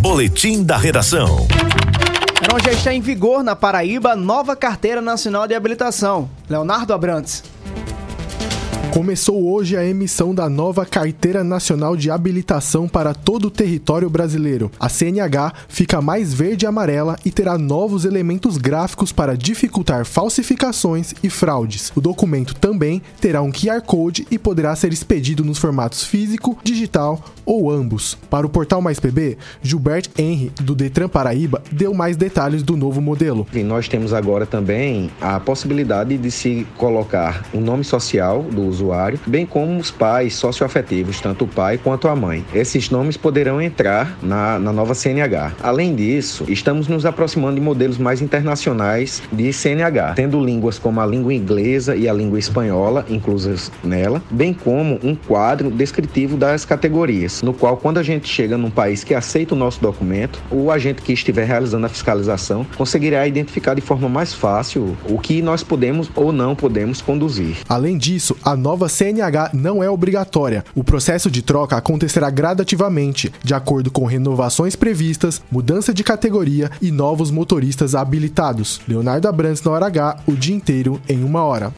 Boletim da Redação. Então já está em vigor na Paraíba nova Carteira Nacional de Habilitação. Leonardo Abrantes. Começou hoje a emissão da nova Carteira Nacional de Habilitação para todo o território brasileiro. A CNH fica mais verde e amarela e terá novos elementos gráficos para dificultar falsificações e fraudes. O documento também terá um QR Code e poderá ser expedido nos formatos físico, digital ou ambos. Para o portal Mais PB, Gilbert Henry, do Detran Paraíba, deu mais detalhes do novo modelo. E nós temos agora também a possibilidade de se colocar o um nome social do usuário usuário, bem como os pais socioafetivos, tanto o pai quanto a mãe. Esses nomes poderão entrar na, na nova CNH. Além disso, estamos nos aproximando de modelos mais internacionais de CNH, tendo línguas como a língua inglesa e a língua espanhola inclusas nela, bem como um quadro descritivo das categorias, no qual, quando a gente chega num país que aceita o nosso documento, o agente que estiver realizando a fiscalização conseguirá identificar de forma mais fácil o que nós podemos ou não podemos conduzir. Além disso, a nova nova CNH não é obrigatória. O processo de troca acontecerá gradativamente, de acordo com renovações previstas, mudança de categoria e novos motoristas habilitados. Leonardo Abrantes na hora H, o dia inteiro em uma hora.